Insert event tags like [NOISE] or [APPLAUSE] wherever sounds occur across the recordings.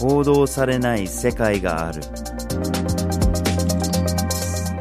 報道されない世界がある。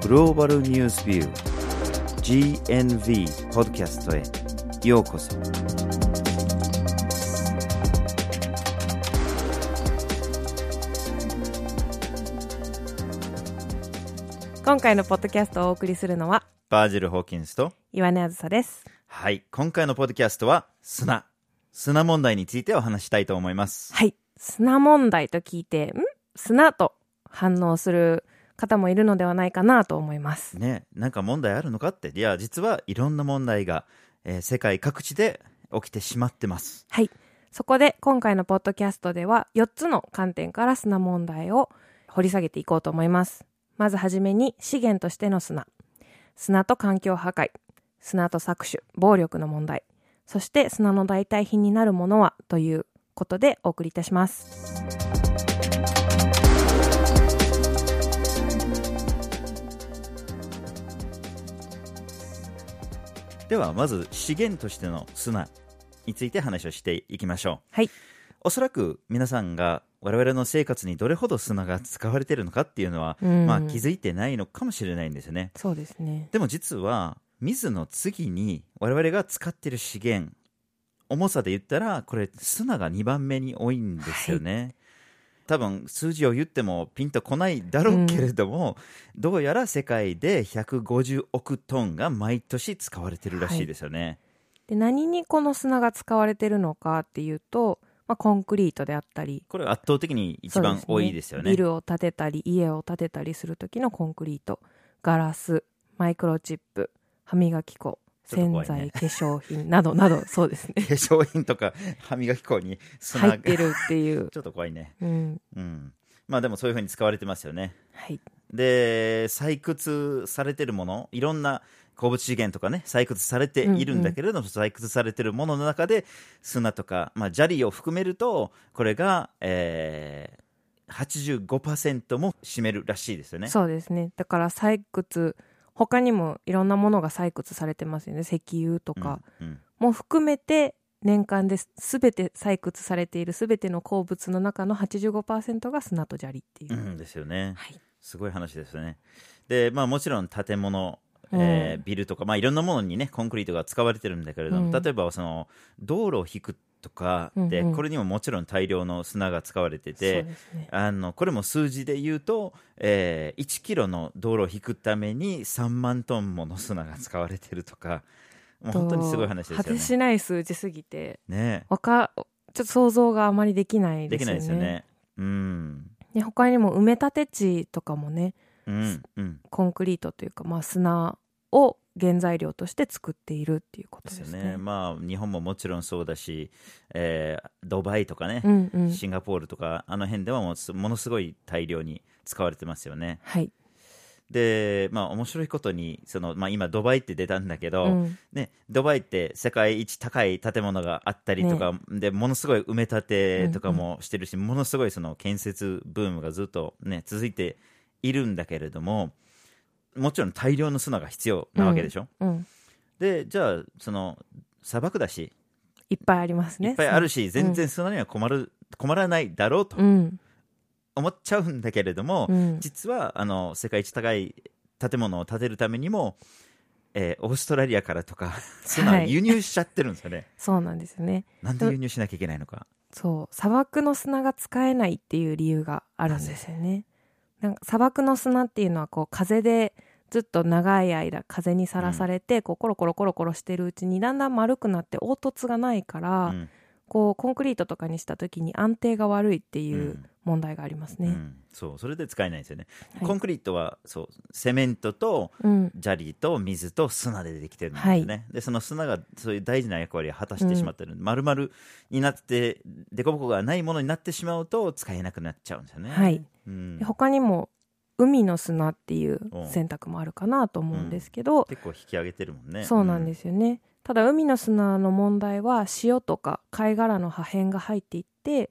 グローバルニュースビュー GNV ポッドキャストへ。ようこそ。今回のポッドキャストをお送りするのはバージル・ホーキンスと岩根あずさです。はい今回のポッドキャストは砂。砂問題についてお話したいと思います。はい砂問題と聞いてん？砂と反応する方もいるのではないかなと思います。ねなんか問題あるのかって？いや実はいろんな問題が、えー世界各地で起きてしまってます。はい。そこで今回のポッドキャストでは4つの観点から砂問題を掘り下げていこうと思います。まずはじめに資源としての砂。砂と環境破壊。砂と搾取。暴力の問題。そして砂の代替品になるものは？ということでお送りいたします。ではまず資源としての砂について話をしていきましょう。はい。おそらく皆さんが我々の生活にどれほど砂が使われているのかっていうのは、うん。まあ、気づいてないのかもしれないんですよね。そうですね。でも実は水の次に我々が使っている資源重さで言ったらこれ砂が2番目に多いんですよね、多分数字を言ってもピンとこないだろうけれども、どうやら世界で150億トンが毎年使われてるらしいですよね、で何にこの砂が使われてるのかっていうと、まあ、コンクリートであったりこれ圧倒的に一番多いですよね。ビルを建てたり家を建てたりする時のコンクリートガラスマイクロチップ歯磨き粉洗剤、化粧品などなどそうですね。化粧品とか歯磨き粉に砂が入ってるっていう、[LAUGHS] ちょっと怖いね。うん。うん。まあでもそういうふうに使われてますよね。はい、で採掘されてるものいろんな鉱物資源とかね採掘されているんだけれども、採掘されてるものの中で砂とか、まあ、砂利を含めるとこれが、えー、85%も占めるらしいですよね。そうですね。だから採掘他にもいろんなものが採掘されてますよね。石油とか。も含めて年間で全て採掘されている全ての鉱物の中の85%が砂と砂利っていう、うんですよね。はい。すごい話ですよね。でまあもちろん建物えーうんビルとか、まあ、いろんなものにねコンクリートが使われてるんだけれども、うん。例えばその道路を引くとかで、うんうん。これにももちろん大量の砂が使われてて、ね。あのこれも数字で言うと、えー1キロの道路を引くために3万トンもの砂が使われてるとかもう本当にすごい話ですよね。果てしない数字すぎてね。わかちょっと想像があまりできないできなですよねいですよね。うん。で他にも埋め立て地とかもねうんうん。コンクリートというか、まあ、砂を原材料として作っているっていうことでですすね。よね。まあ日本ももちろんそうだし、えードバイとかね、うんうん、シンガポールとかあの辺ではもうすものすごい大量に使われてますよね。はい、でまあ面白いことにその、まあ、今ドバイって出たんだけど、うんね、ドバイって世界一高い建物があったりとか、でものすごい埋め立てとかもしてるし、ものすごいその建設ブームがずっと、ね、続いているんだけれどももちろん大量の砂が必要なわけでしょ、うん、でじゃあその砂漠だしいっぱいありますね。いっぱいあるし、全然砂には困る困らないだろうとうん、思っちゃうんだけれども、うん、実はあの世界一高い建物を建てるためにも、えーオーストラリアからとか砂を輸入しちゃってるんですよね、[LAUGHS] そうなんですよね。なんで輸入しなきゃいけないのか。そう。砂漠の砂が使えないっていう理由があるんですよね。なんか砂漠の砂っていうのはこう風でずっと長い間風にさらされて、こうコロコロコロコロしてるうちにだんだん丸くなって凹凸がないから、うこうコンクリートとかにした時に安定が悪いっていううん。問題がありますね。うん。そうそれで使えないんですよね、はい。コンクリートはそうセメントとうん、砂利と水と砂でできてるんですよね、でその砂がそういう大事な役割を果たしてしまってる、丸々になって凸凹がないものになってしまうと使えなくなっちゃうんですよね。はい、うん。で他にも海の砂っていうう。ん選択もあるかなと思うんですけど、結構引き上げてるもんね。そうなんですすよね。ただ海の砂の問題は塩とか貝殻の破片が入っていって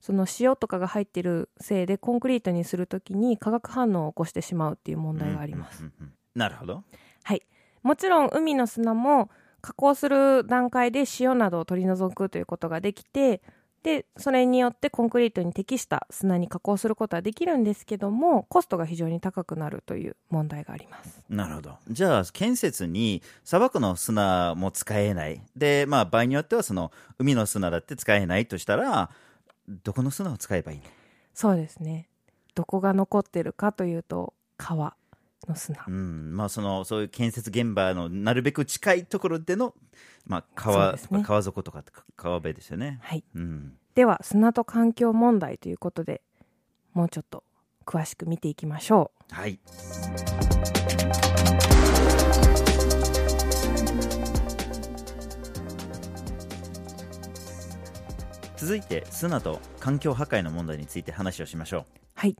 その塩とかが入っているせいでコンクリートにするときに化学反応を起こしてしまうっていう問題があります。うんうんうんうんなるほどはい。もちろん海の砂も加工する段階で塩などを取り除くということができてでそれによってコンクリートに適した砂に加工することはできるんですけどもコストが非常に高くなるという問題があります。なるほど。じゃあ建設に砂漠の砂も使えない。でまあ場合によってはその海の砂だって使えないとしたらどこの砂を使えばいいの？そうですね。どこが残ってるかというと川の砂、うん。まあ、そのそういう建設現場のなるべく近いところでの、まあ川ね、川底とか川辺ですよね。はい、うん、では砂と環境問題ということでもうちょっと詳しく見ていきましょう。はい。続いて砂と環境破壊の問題について話をしましょう。はい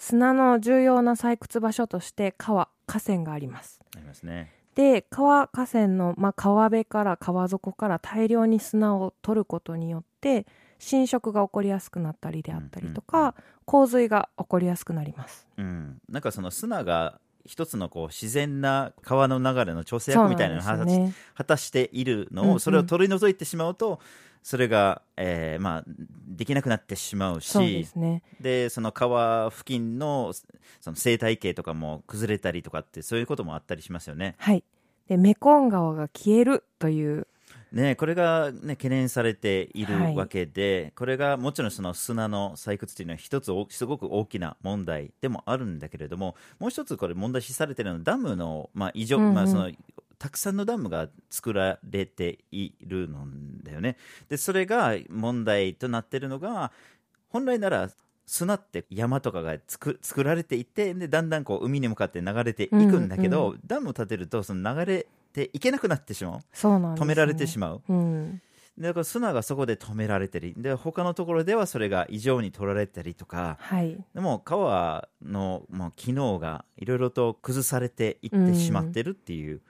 砂の重要な採掘場所として川河川があります。ありますね。で川河川の、まあ、川辺から川底から大量に砂を取ることによって浸食が起こりやすくなったりであったりとか、うんうん、洪水が起こりやすくなります、うん、なんかその砂が一つのこう自然な川の流れの調整役みたいなのを、ね、果たしているのを、それを取り除いてしまうと、それが、えーまあ、できなくなってしまうしそで、ね、その川付近のその生態系とかも崩れたりとかってそういうこともあったりしますよね。はい、でメコン川が消えるという。ね、これが、ね、懸念されているわけで、はい、これがもちろんその砂の採掘というのは一つすごく大きな問題でもあるんだけれどももう一つこれ問題視されているのはダムの、まあ異常、うんうん、まあ、そのたくさんのダムが作られているんだよね。で、それが問題となっているのが、本来なら砂って山とかが作作られていてでだんだんこう海に向かって流れていくんだけど、うんうん、ダムを建てるとその流れていけなくなってしまう。そうなん、ね、止められてしまう、うん、だから砂がそこで止められたりで他のところではそれが異常に取られたりとか、はい、でも川のもう機能がいろいろと崩されていってしまってるっていう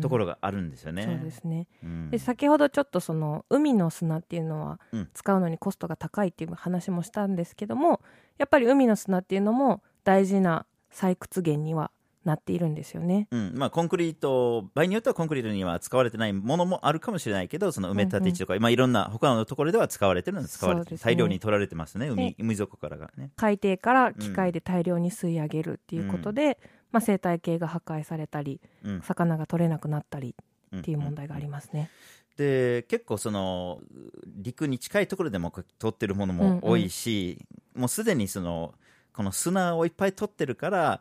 ところがあるんですよね。うんうん、そうですね、うん、で先ほどちょっとその海の砂っていうのは使うのにコストが高いっていう話もしたんですけどもやっぱり海の砂っていうのも大事な採掘源にはなっているんですよね、うん。まあ、コンクリート場合によってはコンクリートには使われてないものもあるかもしれないけどその埋め立て地とか、うんうん、まあ、いろんな他のところでは使われてるので使われて、ね、大量に取られてます。ね海海底からがね。海底から機械で大量に吸い上げるっていうことで、うん、まあ、生態系が破壊されたり、うん、魚が取れなくなったりっていう問題がありますね。で結構その陸に近いところでも取ってるものも多いし、うんうん、もうすでにそのこの砂をいっぱい取ってるから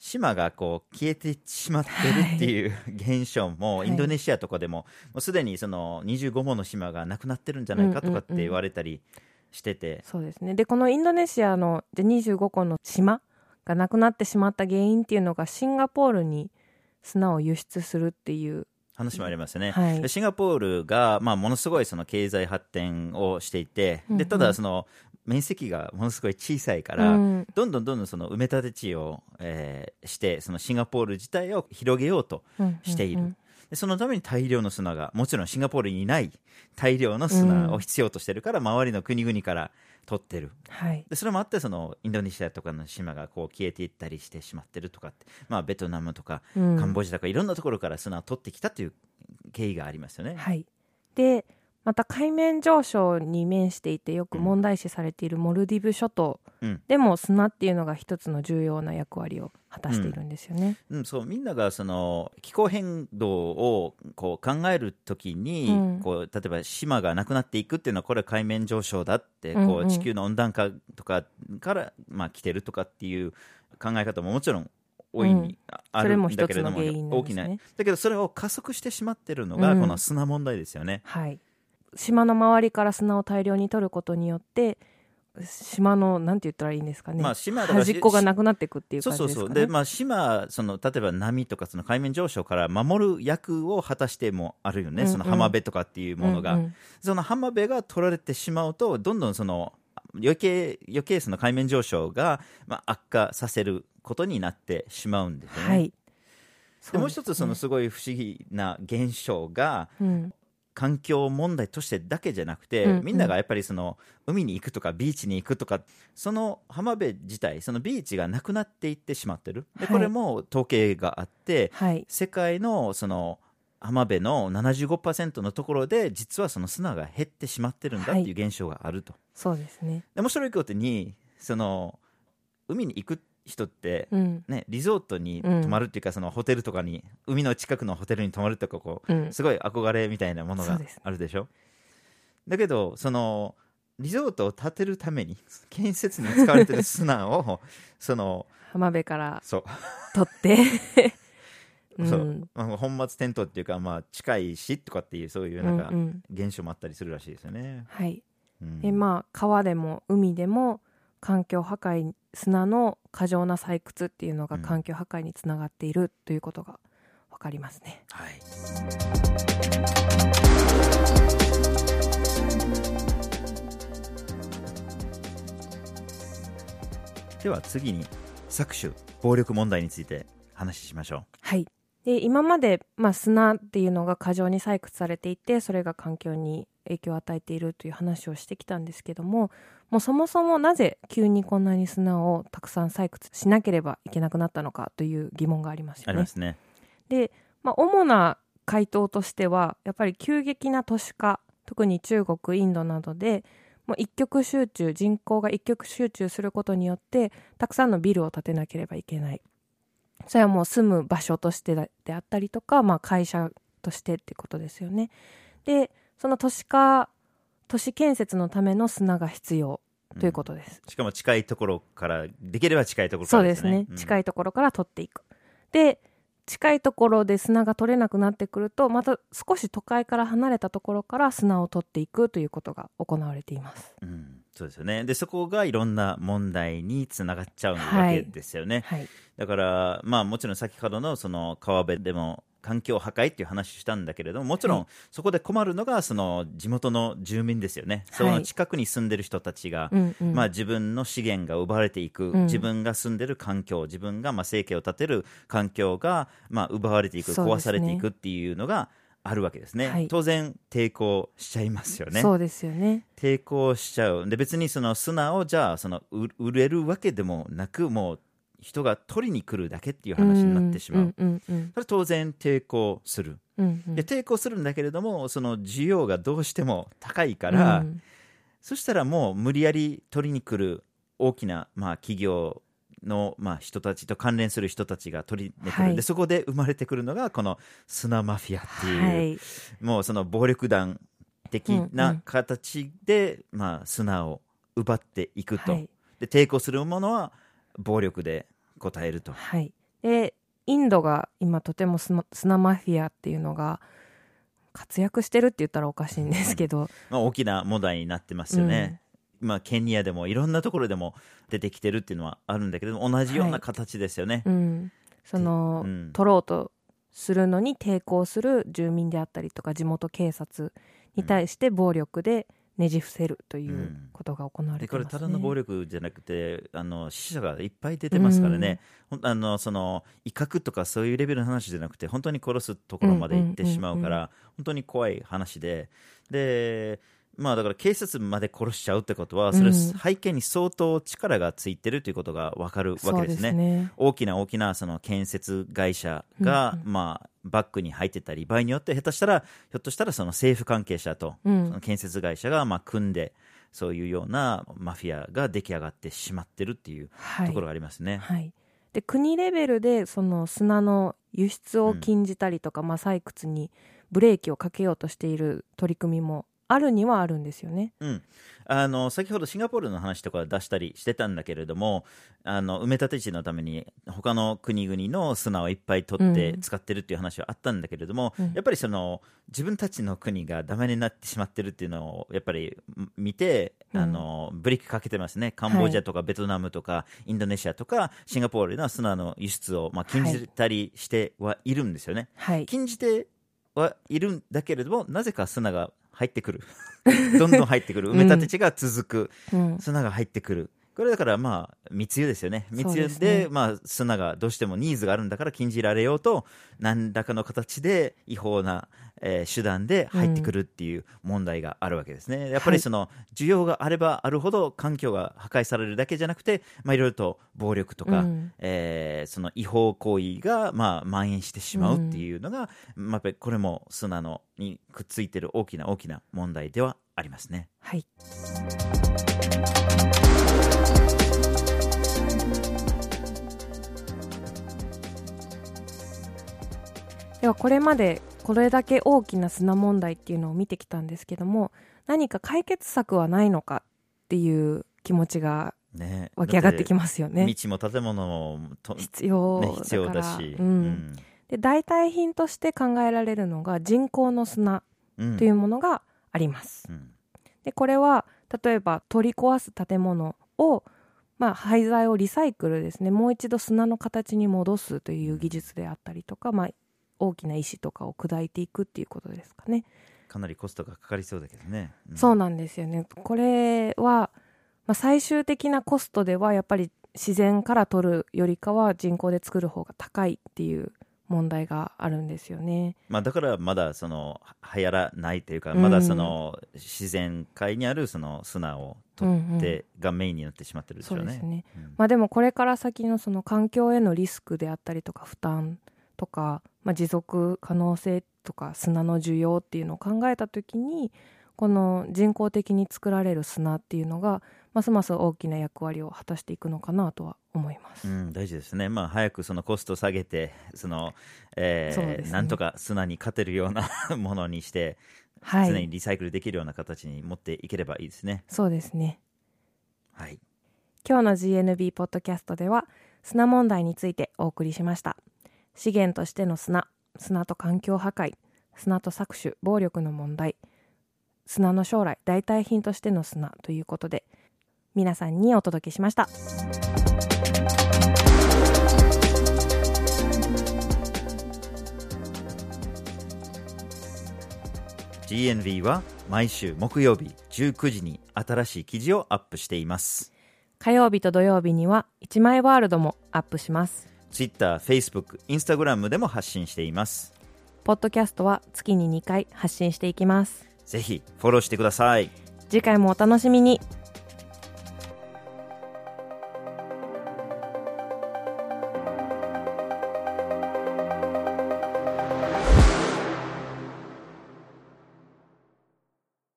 島がこう消えてしまってるっていう、現象も、インドネシアとかでも、もうすでにその25もの島がなくなってるんじゃないかとかって言われたりしてて、うんうん。うん、そうですね。でこのインドネシアの25個の島がなくなってしまった原因っていうのがシンガポールに砂を輸出するっていう。話もありますね、はい、シンガポールが、まあ、ものすごいその経済発展をしていて、でただその面積がものすごい小さいから、うん、どんどんどんどんその埋め立て地を、えー、してそのシンガポール自体を広げようとしている、うん。うんうんでそのために大量の砂がもちろんシンガポールにない大量の砂を必要としてるから、周りの国々から取ってる、はい、でそれもあってそのインドネシアとかの島がこう消えていったりしてしまってるとかって、まあ、ベトナムとか、カンボジアとかいろんなところから砂を取ってきたという経緯がありますよね。はい、でまた海面上昇に面していてよく問題視されているモルディブ諸島でも砂っていうのが一つの重要な役割を果たしているんですよね。うん、うん、そうみんながその気候変動をこう考えるときに、うん、こう例えば島がなくなっていくっていうのはこれは海面上昇だってこう地球の温暖化とかから、まあ、来てるとかっていう考え方ももちろん大いにあるんだけれども、うん、大きな。だけどそれを加速してしまってるのがこの砂問題ですよね。はい島の周りから砂を大量に取ることによって島のなんて言ったらいいんですかね、まあ、島端っこがなくなっていくっていう感じですか、ね、そうそう。そうで、まあ、島その例えば波とかその海面上昇から守る役を果たしてもあるよね、うんうん、その浜辺とかっていうものが、うんうん、その浜辺が取られてしまうとどんどんその余計余計その海面上昇が、まあ、悪化させることになってしまうんですよね。はい、でもう一つそのすごい不思議な現象が、うん、環境問題としてだけじゃなくて、うんうん、みんながやっぱりその海に行くとかビーチに行くとかその浜辺自体そのビーチがなくなっていってしまってる。で、これも統計があって、はい、世界のその浜辺の75%のところで実はその砂が減ってしまってるんだっていう現象があると、そうですね。で面白いことにその海に行く人って、うん。ね、リゾートに泊まるっていうか、そのホテルとかに海の近くのホテルに泊まるとかこううん。すごい憧れみたいなものがあるでしょ？だけどそのリゾートを建てるために建設に使われてる砂を [LAUGHS] その浜辺からそう取って、[LAUGHS] う。そうんまあ本末転倒っていうか、まあ、近いしとかっていうそういうなんかうんうん現象もあったりするらしいですよね。はい。うんで、まあ、川でも海でも環境破壊、砂の過剰な採掘っていうのがうん環境破壊につながっているということがわかりますね。はいでは次に搾取暴力問題について話しましょう。はい。で、今まで、まあ、砂っていうのが過剰に採掘されていて、それが環境に影響を与えているという話をしてきたんですけども、もうそもそもなぜ急にこんなに砂をたくさん採掘しなければいけなくなったのかという疑問がありますよねありま。すね。で、まあ、主な回答としてはやっぱり急激な都市化特に中国インドなどでもう一極集中人口が一極集中することによってたくさんのビルを建てなければいけないそれはもう住む場所としてであったりとか、まあ、会社としてってことですよね。でその都市化都市建設のための砂が必要ということです、しかも近いところから、できれば近いところかそうですらですね。ね、近い。いところから取っていく。で近いところで砂が取れなくなってくるとまた少し都会から離れたところから砂を取っていくということが行われています。うん、そうですよね。で、そこがいろんな問題につながっちゃうわけはい。ですよね。はい。だから、まあもちろん先ほどのその川辺でも環境破壊っていう話したんだけれども、もちろはんそこで困るのがその地元の住民ですよね。その近くに住んでる人たちが、うんうん。まあ、自分の資源が奪われていく、うん。自分が住んでる環境自分がまあ生計を立てる環境がまあ奪われていく、壊されていくっていうのがあるわけですね、はい。当然抵抗しちゃいますよね。そうですよね。抵抗しちゃう。で別にその砂をじゃあその売売れるわけでもなくもう人が取りに来るだけっていう話になってしまう、それ当然抵抗する。うんうん。で抵抗するんだけれどもその需要がどうしても高いから、うん。そしたらもう無理やり取りに来る大きな、まあ、企業の、まあ、人たちと関連する人たちが取りに来る、はい。でそこで生まれてくるのがこの砂マフィアっていう、はい。もうその暴力団的うんうなん形で、まあ、砂を奪っていくと、はい。で抵抗するものは暴力で応えると。はい。でインドが今とても砂砂マフィアっていうのが活躍してるって言ったらおかしいんですけど、まあ、大きな問題になってますよね。まあ、ケニアでもいろんなところでも出てきてるっていうのはあるんだけれども同じような形ですよね。うん、その、うん。取ろうとするのに抵抗する住民であったりとか地元警察に対して暴力でねじ伏せるといううん。ことが行われでてますね。これただの暴力じゃなくてあの死者がいっぱい出てますからね、ほんあのその威嚇とかそういうレベルの話じゃなくて本当に殺すところまで行ってしまうから、うんうん。本当に怖い話で。でまあだから警察まで殺しちゃうってことはそれうん背景に相当力がついてるということが分かるわそうですけですね。ね。大きな大きなその建設会社が、うんまあ、バックに入ってたり場合によって下手したらひょっとしたらその政府関係者とうんその建設会社がまあ組んでそういうようなマフィアが出来上がってしまってるっていうはいところがありますね。はい、で国レベルでその砂の輸出を禁じたりとか、まあ、採掘にブレーキをかけようとしている取り組みもあるにはあるんですよね。うん、あの先ほどシンガポールの話とか出したりしてたんだけれどもあの埋め立て地のために他の国々の砂をいっぱい取ってうん。使ってるっていう話はあったんだけれども、うん。やっぱりその自分たちの国がダメになってしまってるっていうのをやっぱり見て、うん。あのブレーキかけてますね。カンボジアとかベトナムとか、インドネシアとかシンガポールの砂の輸出を、まあ、禁じたりしてはいるんですよね。はい、禁じてはいるんだけれどもなぜか砂が入ってくる。[LAUGHS] どんどん入ってくる。埋め立て地が続く。うん。砂が入ってくるここれだからまあ密輸ですよね。密輸でね。まあ砂がどうしてもニーズがあるんだから禁じられようと何らかの形で違法な、えー手段で入ってくるっていう問題があるわけですね、やっぱりその需要があればあるほど環境が破壊されるだけじゃなくてまあいろいろと暴力とか、うん。えーその違法行為がまあ蔓延してしまうっていうのが、まあ、やっぱりこれも砂のにくっついてる大きな大きな問題ではありますね。はい。ではこれまでこれだけ大きな砂問題っていうのを見てきたんですけども何か解決策はないのかっていう気持ちがね湧き上がってきまますよね。道も建物も必要だから、必要だし、うん。で代替品として考えられるのが人工の砂うん。というものがあります。うん。でこれは例えば取り壊す建物を、まあ、廃材をリサイクルですね。もう一度砂の形に戻すという技術であったりとか、まあ、大きな石とかを砕いていくっていうことですかね。かなりコストがかかりそうだけどね。うんそうなんですよね。これは、まあ、最終的なコストではやっぱり自然から取るよりかは人工で作る方が高いっていう問題があるんですよね。まあ、だからまだその流行らないというか、うんまだその自然界にあるその砂を取ってがメインになってしまってるでしょうね。そうですね。うんまあでもこれから先のその環境へのリスクであったりとか負担とか、まあ、持続可能性とか砂の需要っていうのを考えた時にこの人工的に作られる砂っていうのがますます大きな役割を果たしていくのかなとは思います。うん、大事ですね、まあ、早くそのコストを下げてその、えーねなんとか砂に勝てるような [LAUGHS] ものにして、はい、常にリサイクルできるような形に持っていければいいですね。そうですね。はい、今日の GNB ポッドキャストでは砂問題についてお送りしました資源としての砂砂と環境破壊砂と搾取暴力の問題砂の将来代替品としての砂ということで皆さんにお届けしました GNV は毎週木曜日19時に新しい記事をアップしています。火曜日と土曜日には一枚ワールドもアップします Twitter、Facebook、Instagram でも発信しています。ポッドキャストは月に2回発信していきますぜひフォローしてください。次回もお楽しみに